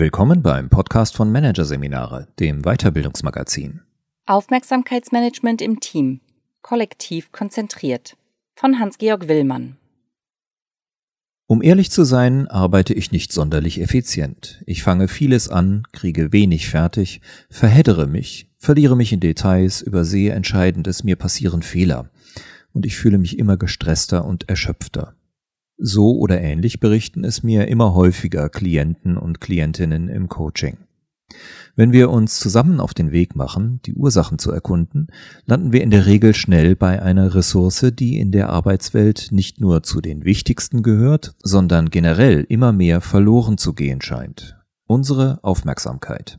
Willkommen beim Podcast von Managerseminare, dem Weiterbildungsmagazin. Aufmerksamkeitsmanagement im Team. Kollektiv konzentriert. Von Hans-Georg Willmann. Um ehrlich zu sein, arbeite ich nicht sonderlich effizient. Ich fange vieles an, kriege wenig fertig, verheddere mich, verliere mich in Details, übersehe Entscheidendes, mir passieren Fehler. Und ich fühle mich immer gestresster und erschöpfter. So oder ähnlich berichten es mir immer häufiger Klienten und Klientinnen im Coaching. Wenn wir uns zusammen auf den Weg machen, die Ursachen zu erkunden, landen wir in der Regel schnell bei einer Ressource, die in der Arbeitswelt nicht nur zu den wichtigsten gehört, sondern generell immer mehr verloren zu gehen scheint. Unsere Aufmerksamkeit.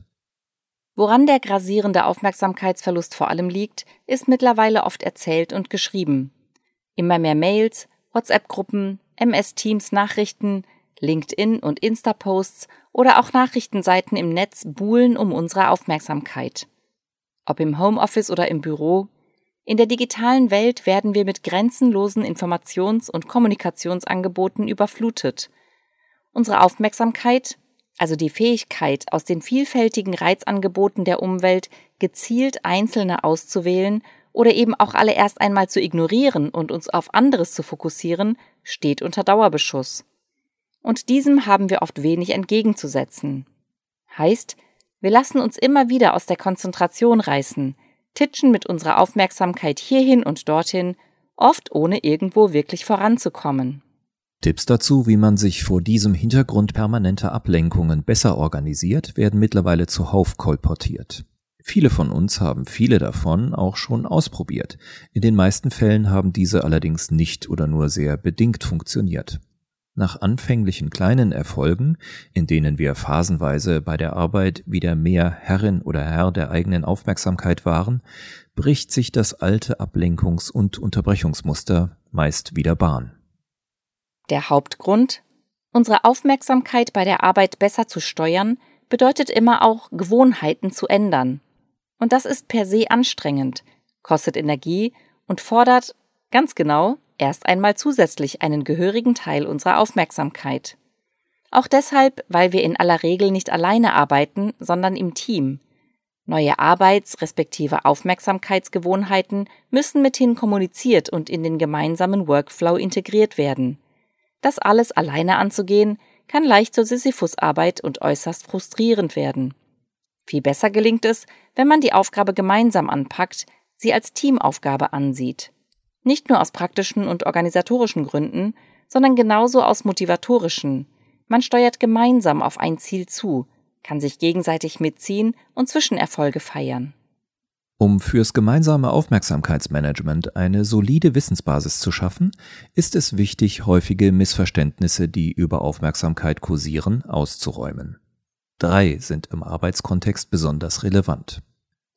Woran der grasierende Aufmerksamkeitsverlust vor allem liegt, ist mittlerweile oft erzählt und geschrieben. Immer mehr Mails, WhatsApp-Gruppen, MS Teams Nachrichten, LinkedIn und Insta-Posts oder auch Nachrichtenseiten im Netz buhlen um unsere Aufmerksamkeit. Ob im Homeoffice oder im Büro, in der digitalen Welt werden wir mit grenzenlosen Informations- und Kommunikationsangeboten überflutet. Unsere Aufmerksamkeit, also die Fähigkeit, aus den vielfältigen Reizangeboten der Umwelt gezielt einzelne auszuwählen oder eben auch alle erst einmal zu ignorieren und uns auf anderes zu fokussieren, steht unter Dauerbeschuss. Und diesem haben wir oft wenig entgegenzusetzen. Heißt, wir lassen uns immer wieder aus der Konzentration reißen, titschen mit unserer Aufmerksamkeit hierhin und dorthin, oft ohne irgendwo wirklich voranzukommen. Tipps dazu, wie man sich vor diesem Hintergrund permanenter Ablenkungen besser organisiert, werden mittlerweile zuhauf kolportiert. Viele von uns haben viele davon auch schon ausprobiert. In den meisten Fällen haben diese allerdings nicht oder nur sehr bedingt funktioniert. Nach anfänglichen kleinen Erfolgen, in denen wir phasenweise bei der Arbeit wieder mehr Herrin oder Herr der eigenen Aufmerksamkeit waren, bricht sich das alte Ablenkungs- und Unterbrechungsmuster meist wieder Bahn. Der Hauptgrund, unsere Aufmerksamkeit bei der Arbeit besser zu steuern, bedeutet immer auch Gewohnheiten zu ändern. Und das ist per se anstrengend, kostet Energie und fordert, ganz genau, erst einmal zusätzlich einen gehörigen Teil unserer Aufmerksamkeit. Auch deshalb, weil wir in aller Regel nicht alleine arbeiten, sondern im Team. Neue Arbeits- respektive Aufmerksamkeitsgewohnheiten müssen mithin kommuniziert und in den gemeinsamen Workflow integriert werden. Das alles alleine anzugehen, kann leicht zur Sisyphusarbeit und äußerst frustrierend werden. Viel besser gelingt es, wenn man die Aufgabe gemeinsam anpackt, sie als Teamaufgabe ansieht. Nicht nur aus praktischen und organisatorischen Gründen, sondern genauso aus motivatorischen. Man steuert gemeinsam auf ein Ziel zu, kann sich gegenseitig mitziehen und Zwischenerfolge feiern. Um fürs gemeinsame Aufmerksamkeitsmanagement eine solide Wissensbasis zu schaffen, ist es wichtig, häufige Missverständnisse, die über Aufmerksamkeit kursieren, auszuräumen. Drei sind im Arbeitskontext besonders relevant.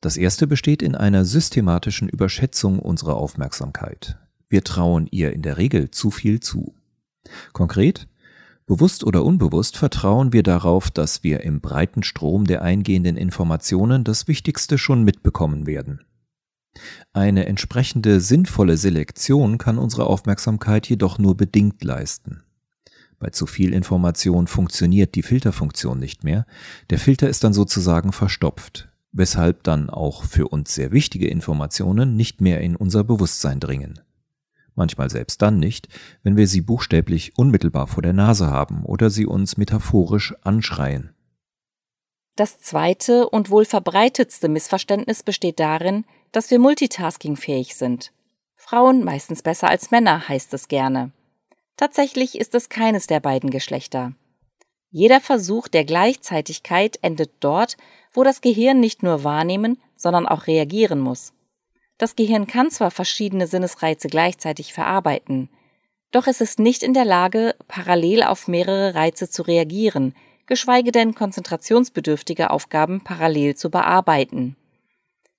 Das erste besteht in einer systematischen Überschätzung unserer Aufmerksamkeit. Wir trauen ihr in der Regel zu viel zu. Konkret, bewusst oder unbewusst vertrauen wir darauf, dass wir im breiten Strom der eingehenden Informationen das Wichtigste schon mitbekommen werden. Eine entsprechende sinnvolle Selektion kann unsere Aufmerksamkeit jedoch nur bedingt leisten. Bei zu viel Information funktioniert die Filterfunktion nicht mehr. Der Filter ist dann sozusagen verstopft, weshalb dann auch für uns sehr wichtige Informationen nicht mehr in unser Bewusstsein dringen. Manchmal selbst dann nicht, wenn wir sie buchstäblich unmittelbar vor der Nase haben oder sie uns metaphorisch anschreien. Das zweite und wohl verbreitetste Missverständnis besteht darin, dass wir multitaskingfähig sind. Frauen meistens besser als Männer, heißt es gerne. Tatsächlich ist es keines der beiden Geschlechter. Jeder Versuch der Gleichzeitigkeit endet dort, wo das Gehirn nicht nur wahrnehmen, sondern auch reagieren muss. Das Gehirn kann zwar verschiedene Sinnesreize gleichzeitig verarbeiten, doch es ist nicht in der Lage, parallel auf mehrere Reize zu reagieren, geschweige denn konzentrationsbedürftige Aufgaben parallel zu bearbeiten.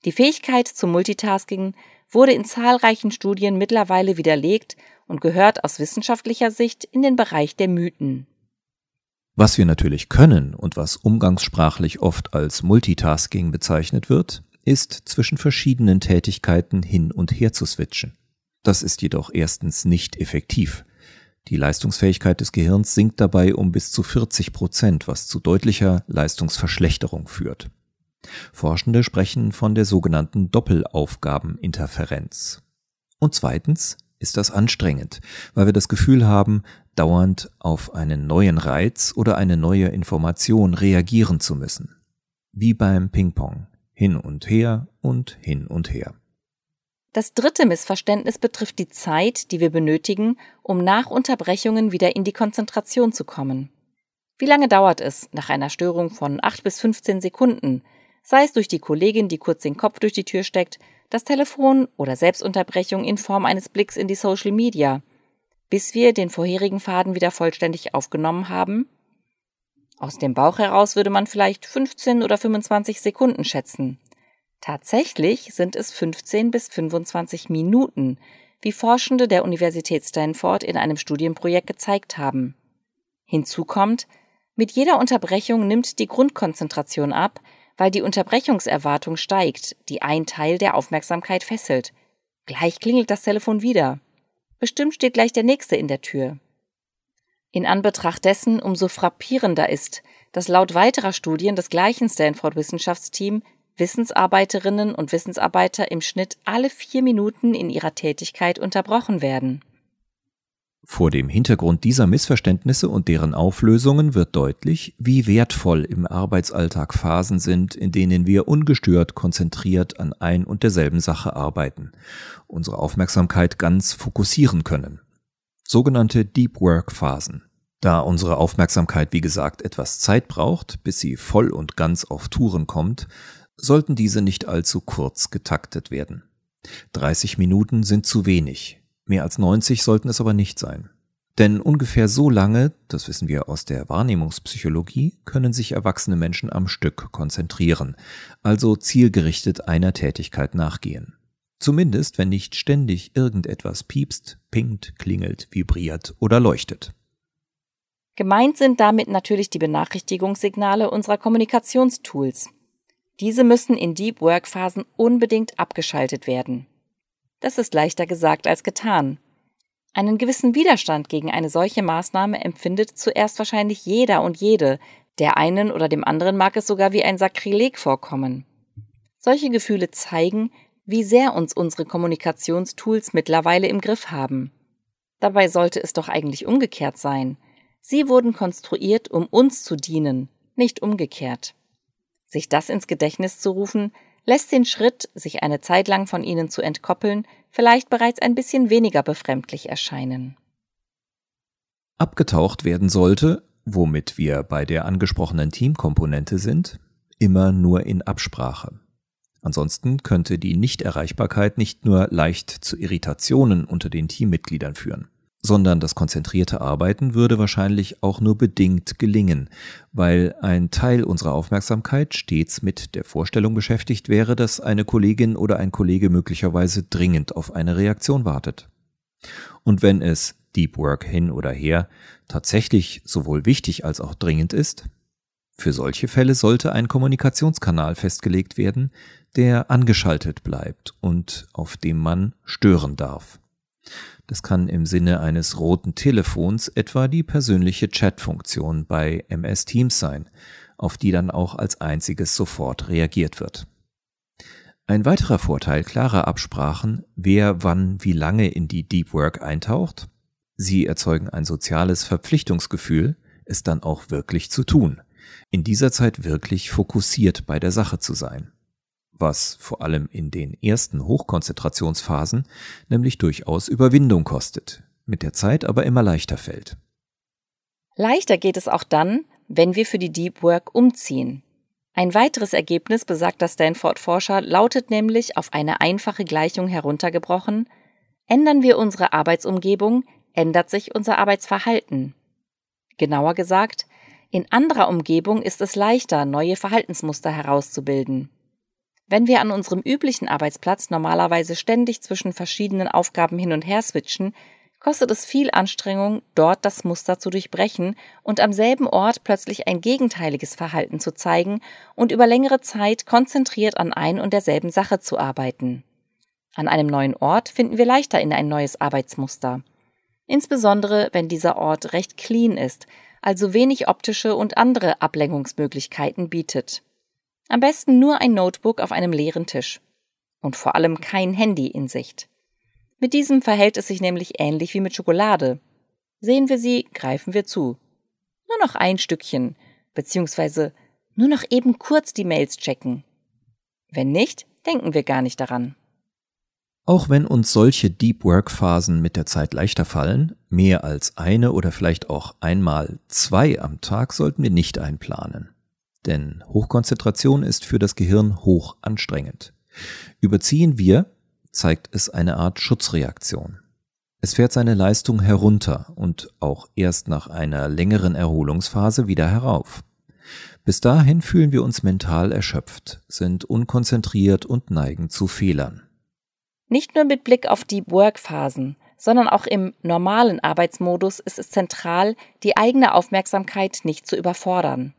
Die Fähigkeit zum Multitasking wurde in zahlreichen Studien mittlerweile widerlegt und gehört aus wissenschaftlicher Sicht in den Bereich der Mythen. Was wir natürlich können und was umgangssprachlich oft als Multitasking bezeichnet wird, ist zwischen verschiedenen Tätigkeiten hin und her zu switchen. Das ist jedoch erstens nicht effektiv. Die Leistungsfähigkeit des Gehirns sinkt dabei um bis zu 40 Prozent, was zu deutlicher Leistungsverschlechterung führt. Forschende sprechen von der sogenannten Doppelaufgabeninterferenz. Und zweitens ist das anstrengend, weil wir das Gefühl haben, dauernd auf einen neuen Reiz oder eine neue Information reagieren zu müssen. Wie beim Ping-Pong. Hin und her und hin und her. Das dritte Missverständnis betrifft die Zeit, die wir benötigen, um nach Unterbrechungen wieder in die Konzentration zu kommen. Wie lange dauert es nach einer Störung von 8 bis 15 Sekunden, sei es durch die Kollegin, die kurz den Kopf durch die Tür steckt, das Telefon oder Selbstunterbrechung in Form eines Blicks in die Social Media, bis wir den vorherigen Faden wieder vollständig aufgenommen haben? Aus dem Bauch heraus würde man vielleicht 15 oder 25 Sekunden schätzen. Tatsächlich sind es 15 bis 25 Minuten, wie Forschende der Universität Stanford in einem Studienprojekt gezeigt haben. Hinzu kommt, mit jeder Unterbrechung nimmt die Grundkonzentration ab, weil die Unterbrechungserwartung steigt, die ein Teil der Aufmerksamkeit fesselt. Gleich klingelt das Telefon wieder. Bestimmt steht gleich der Nächste in der Tür. In Anbetracht dessen umso frappierender ist, dass laut weiterer Studien des gleichen Stanford-Wissenschaftsteam Wissensarbeiterinnen und Wissensarbeiter im Schnitt alle vier Minuten in ihrer Tätigkeit unterbrochen werden. Vor dem Hintergrund dieser Missverständnisse und deren Auflösungen wird deutlich, wie wertvoll im Arbeitsalltag Phasen sind, in denen wir ungestört konzentriert an ein und derselben Sache arbeiten, unsere Aufmerksamkeit ganz fokussieren können. Sogenannte Deep Work Phasen. Da unsere Aufmerksamkeit, wie gesagt, etwas Zeit braucht, bis sie voll und ganz auf Touren kommt, sollten diese nicht allzu kurz getaktet werden. 30 Minuten sind zu wenig, Mehr als 90 sollten es aber nicht sein. Denn ungefähr so lange, das wissen wir aus der Wahrnehmungspsychologie, können sich erwachsene Menschen am Stück konzentrieren, also zielgerichtet einer Tätigkeit nachgehen. Zumindest, wenn nicht ständig irgendetwas piepst, pinkt, klingelt, vibriert oder leuchtet. Gemeint sind damit natürlich die Benachrichtigungssignale unserer Kommunikationstools. Diese müssen in Deep Work Phasen unbedingt abgeschaltet werden. Das ist leichter gesagt als getan. Einen gewissen Widerstand gegen eine solche Maßnahme empfindet zuerst wahrscheinlich jeder und jede, der einen oder dem anderen mag es sogar wie ein Sakrileg vorkommen. Solche Gefühle zeigen, wie sehr uns unsere Kommunikationstools mittlerweile im Griff haben. Dabei sollte es doch eigentlich umgekehrt sein. Sie wurden konstruiert, um uns zu dienen, nicht umgekehrt. Sich das ins Gedächtnis zu rufen, lässt den Schritt, sich eine Zeit lang von ihnen zu entkoppeln, vielleicht bereits ein bisschen weniger befremdlich erscheinen. Abgetaucht werden sollte, womit wir bei der angesprochenen Teamkomponente sind, immer nur in Absprache. Ansonsten könnte die Nichterreichbarkeit nicht nur leicht zu Irritationen unter den Teammitgliedern führen sondern das konzentrierte Arbeiten würde wahrscheinlich auch nur bedingt gelingen, weil ein Teil unserer Aufmerksamkeit stets mit der Vorstellung beschäftigt wäre, dass eine Kollegin oder ein Kollege möglicherweise dringend auf eine Reaktion wartet. Und wenn es Deep Work hin oder her tatsächlich sowohl wichtig als auch dringend ist, für solche Fälle sollte ein Kommunikationskanal festgelegt werden, der angeschaltet bleibt und auf dem man stören darf. Das kann im Sinne eines roten Telefons etwa die persönliche Chat-Funktion bei MS Teams sein, auf die dann auch als einziges sofort reagiert wird. Ein weiterer Vorteil klarer Absprachen, wer wann wie lange in die Deep Work eintaucht, sie erzeugen ein soziales Verpflichtungsgefühl, es dann auch wirklich zu tun, in dieser Zeit wirklich fokussiert bei der Sache zu sein was vor allem in den ersten Hochkonzentrationsphasen nämlich durchaus Überwindung kostet, mit der Zeit aber immer leichter fällt. Leichter geht es auch dann, wenn wir für die Deep Work umziehen. Ein weiteres Ergebnis besagter Stanford-Forscher lautet nämlich auf eine einfache Gleichung heruntergebrochen, ändern wir unsere Arbeitsumgebung, ändert sich unser Arbeitsverhalten. Genauer gesagt, in anderer Umgebung ist es leichter, neue Verhaltensmuster herauszubilden. Wenn wir an unserem üblichen Arbeitsplatz normalerweise ständig zwischen verschiedenen Aufgaben hin und her switchen, kostet es viel Anstrengung, dort das Muster zu durchbrechen und am selben Ort plötzlich ein gegenteiliges Verhalten zu zeigen und über längere Zeit konzentriert an ein und derselben Sache zu arbeiten. An einem neuen Ort finden wir leichter in ein neues Arbeitsmuster. Insbesondere wenn dieser Ort recht clean ist, also wenig optische und andere Ablenkungsmöglichkeiten bietet. Am besten nur ein Notebook auf einem leeren Tisch. Und vor allem kein Handy in Sicht. Mit diesem verhält es sich nämlich ähnlich wie mit Schokolade. Sehen wir sie, greifen wir zu. Nur noch ein Stückchen, beziehungsweise nur noch eben kurz die Mails checken. Wenn nicht, denken wir gar nicht daran. Auch wenn uns solche Deep Work Phasen mit der Zeit leichter fallen, mehr als eine oder vielleicht auch einmal zwei am Tag sollten wir nicht einplanen. Denn Hochkonzentration ist für das Gehirn hoch anstrengend. Überziehen wir, zeigt es eine Art Schutzreaktion. Es fährt seine Leistung herunter und auch erst nach einer längeren Erholungsphase wieder herauf. Bis dahin fühlen wir uns mental erschöpft, sind unkonzentriert und neigen zu Fehlern. Nicht nur mit Blick auf die Work-Phasen, sondern auch im normalen Arbeitsmodus ist es zentral, die eigene Aufmerksamkeit nicht zu überfordern.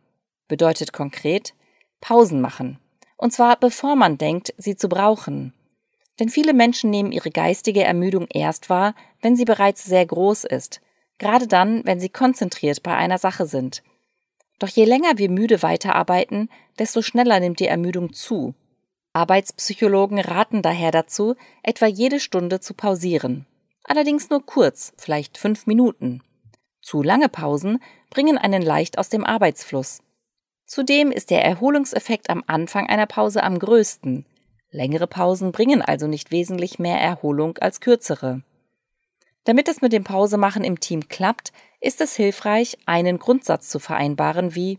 Bedeutet konkret Pausen machen. Und zwar bevor man denkt, sie zu brauchen. Denn viele Menschen nehmen ihre geistige Ermüdung erst wahr, wenn sie bereits sehr groß ist, gerade dann, wenn sie konzentriert bei einer Sache sind. Doch je länger wir müde weiterarbeiten, desto schneller nimmt die Ermüdung zu. Arbeitspsychologen raten daher dazu, etwa jede Stunde zu pausieren. Allerdings nur kurz, vielleicht fünf Minuten. Zu lange Pausen bringen einen leicht aus dem Arbeitsfluss. Zudem ist der Erholungseffekt am Anfang einer Pause am größten. Längere Pausen bringen also nicht wesentlich mehr Erholung als kürzere. Damit es mit dem Pausemachen im Team klappt, ist es hilfreich, einen Grundsatz zu vereinbaren wie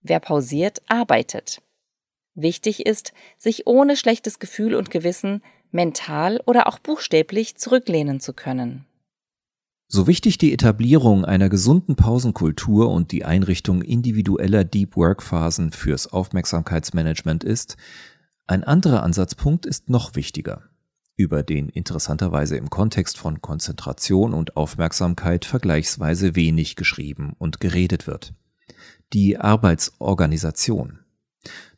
Wer pausiert, arbeitet. Wichtig ist, sich ohne schlechtes Gefühl und Gewissen mental oder auch buchstäblich zurücklehnen zu können. So wichtig die Etablierung einer gesunden Pausenkultur und die Einrichtung individueller Deep Work Phasen fürs Aufmerksamkeitsmanagement ist, ein anderer Ansatzpunkt ist noch wichtiger, über den interessanterweise im Kontext von Konzentration und Aufmerksamkeit vergleichsweise wenig geschrieben und geredet wird. Die Arbeitsorganisation.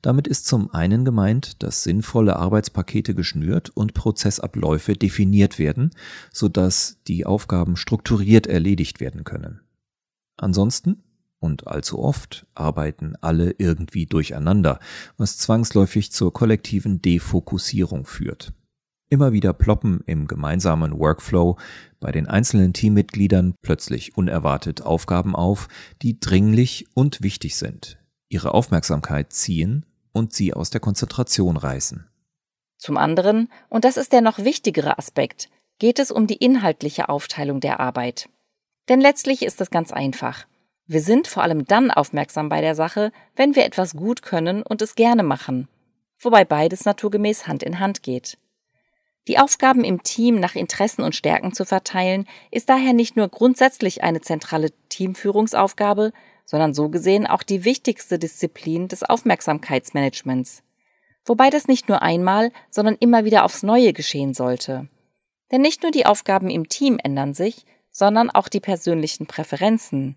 Damit ist zum einen gemeint, dass sinnvolle Arbeitspakete geschnürt und Prozessabläufe definiert werden, sodass die Aufgaben strukturiert erledigt werden können. Ansonsten und allzu oft arbeiten alle irgendwie durcheinander, was zwangsläufig zur kollektiven Defokussierung führt. Immer wieder ploppen im gemeinsamen Workflow bei den einzelnen Teammitgliedern plötzlich unerwartet Aufgaben auf, die dringlich und wichtig sind, ihre Aufmerksamkeit ziehen und sie aus der Konzentration reißen. Zum anderen, und das ist der noch wichtigere Aspekt, geht es um die inhaltliche Aufteilung der Arbeit. Denn letztlich ist es ganz einfach. Wir sind vor allem dann aufmerksam bei der Sache, wenn wir etwas gut können und es gerne machen, wobei beides naturgemäß Hand in Hand geht. Die Aufgaben im Team nach Interessen und Stärken zu verteilen, ist daher nicht nur grundsätzlich eine zentrale Teamführungsaufgabe, sondern so gesehen auch die wichtigste Disziplin des Aufmerksamkeitsmanagements. Wobei das nicht nur einmal, sondern immer wieder aufs Neue geschehen sollte. Denn nicht nur die Aufgaben im Team ändern sich, sondern auch die persönlichen Präferenzen.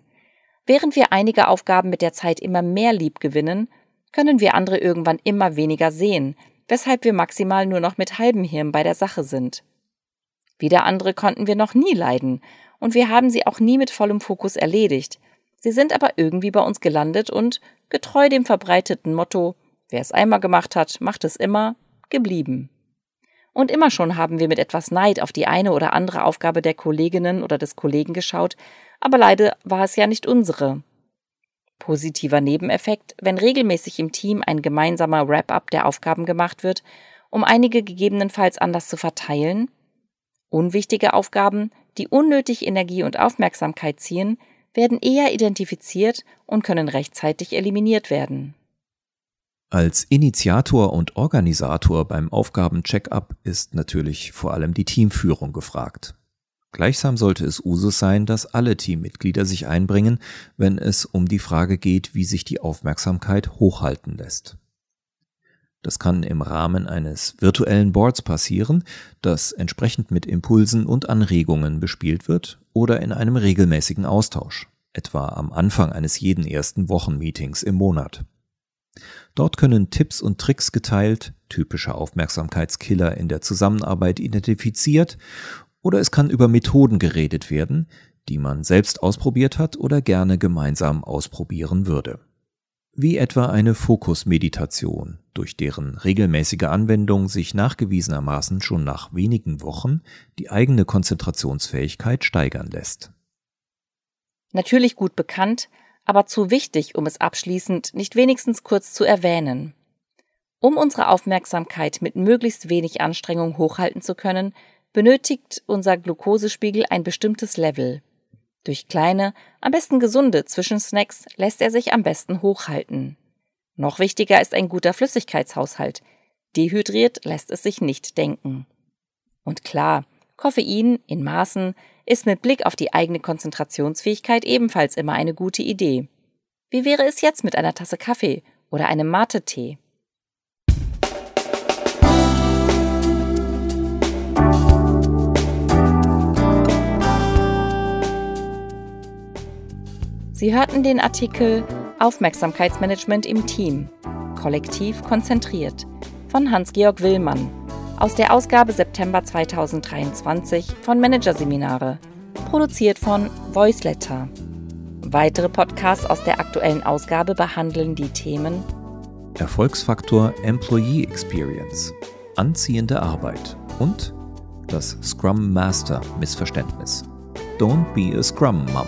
Während wir einige Aufgaben mit der Zeit immer mehr lieb gewinnen, können wir andere irgendwann immer weniger sehen, weshalb wir maximal nur noch mit halbem Hirn bei der Sache sind. Wieder andere konnten wir noch nie leiden, und wir haben sie auch nie mit vollem Fokus erledigt. Sie sind aber irgendwie bei uns gelandet und, getreu dem verbreiteten Motto, wer es einmal gemacht hat, macht es immer, geblieben. Und immer schon haben wir mit etwas Neid auf die eine oder andere Aufgabe der Kolleginnen oder des Kollegen geschaut aber leider war es ja nicht unsere. Positiver Nebeneffekt, wenn regelmäßig im Team ein gemeinsamer Wrap-up der Aufgaben gemacht wird, um einige gegebenenfalls anders zu verteilen. Unwichtige Aufgaben, die unnötig Energie und Aufmerksamkeit ziehen, werden eher identifiziert und können rechtzeitig eliminiert werden. Als Initiator und Organisator beim Aufgaben-Check-up ist natürlich vor allem die Teamführung gefragt. Gleichsam sollte es Usus sein, dass alle Teammitglieder sich einbringen, wenn es um die Frage geht, wie sich die Aufmerksamkeit hochhalten lässt. Das kann im Rahmen eines virtuellen Boards passieren, das entsprechend mit Impulsen und Anregungen bespielt wird oder in einem regelmäßigen Austausch, etwa am Anfang eines jeden ersten Wochenmeetings im Monat. Dort können Tipps und Tricks geteilt, typische Aufmerksamkeitskiller in der Zusammenarbeit identifiziert Oder es kann über Methoden geredet werden, die man selbst ausprobiert hat oder gerne gemeinsam ausprobieren würde. Wie etwa eine Fokusmeditation, durch deren regelmäßige Anwendung sich nachgewiesenermaßen schon nach wenigen Wochen die eigene Konzentrationsfähigkeit steigern lässt. Natürlich gut bekannt, aber zu wichtig, um es abschließend nicht wenigstens kurz zu erwähnen. Um unsere Aufmerksamkeit mit möglichst wenig Anstrengung hochhalten zu können, benötigt unser Glukosespiegel ein bestimmtes Level. Durch kleine, am besten gesunde Zwischensnacks lässt er sich am besten hochhalten. Noch wichtiger ist ein guter Flüssigkeitshaushalt. Dehydriert lässt es sich nicht denken. Und klar, Koffein in Maßen ist mit Blick auf die eigene Konzentrationsfähigkeit ebenfalls immer eine gute Idee. Wie wäre es jetzt mit einer Tasse Kaffee oder einem Mate-Tee? Sie hörten den Artikel Aufmerksamkeitsmanagement im Team, kollektiv konzentriert von Hans-Georg Willmann aus der Ausgabe September 2023 von Managerseminare, produziert von Voiceletter. Weitere Podcasts aus der aktuellen Ausgabe behandeln die Themen Erfolgsfaktor Employee Experience, anziehende Arbeit und das Scrum Master Missverständnis. Don't be a Scrum Mum.